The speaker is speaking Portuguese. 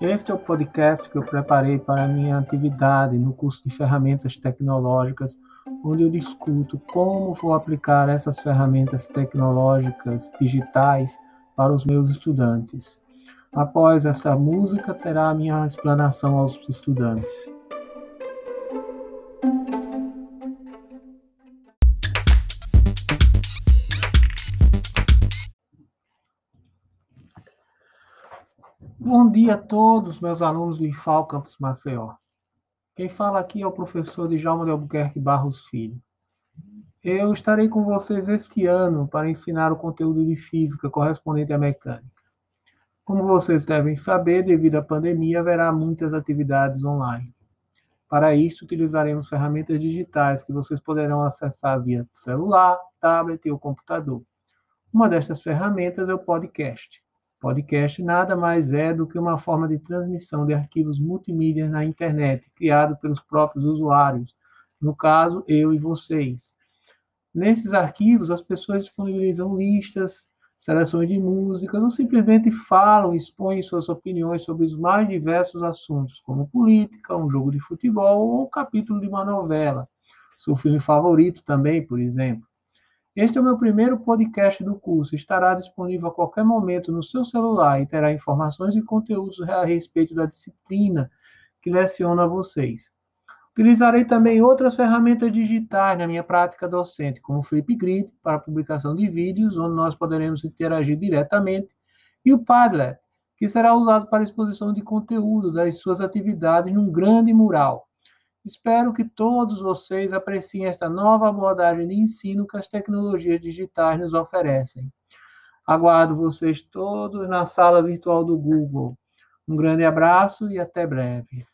Este é o podcast que eu preparei para a minha atividade no curso de ferramentas tecnológicas, onde eu discuto como vou aplicar essas ferramentas tecnológicas digitais para os meus estudantes. Após esta música, terá a minha explanação aos estudantes. Bom dia a todos, meus alunos do IFAL Campus Maceió. Quem fala aqui é o professor Djalma de Albuquerque Barros Filho. Eu estarei com vocês este ano para ensinar o conteúdo de física correspondente à mecânica. Como vocês devem saber, devido à pandemia, haverá muitas atividades online. Para isso, utilizaremos ferramentas digitais que vocês poderão acessar via celular, tablet ou computador. Uma destas ferramentas é o podcast. Podcast nada mais é do que uma forma de transmissão de arquivos multimídia na internet, criado pelos próprios usuários, no caso, eu e vocês. Nesses arquivos, as pessoas disponibilizam listas, seleções de músicas, ou simplesmente falam expõem suas opiniões sobre os mais diversos assuntos, como política, um jogo de futebol ou um capítulo de uma novela. Seu filme favorito também, por exemplo. Este é o meu primeiro podcast do curso. Estará disponível a qualquer momento no seu celular e terá informações e conteúdos a respeito da disciplina que leciono a vocês. Utilizarei também outras ferramentas digitais na minha prática docente, como o Flipgrid, para publicação de vídeos, onde nós poderemos interagir diretamente, e o Padlet, que será usado para exposição de conteúdo das suas atividades num grande mural. Espero que todos vocês apreciem esta nova abordagem de ensino que as tecnologias digitais nos oferecem. Aguardo vocês todos na sala virtual do Google. Um grande abraço e até breve.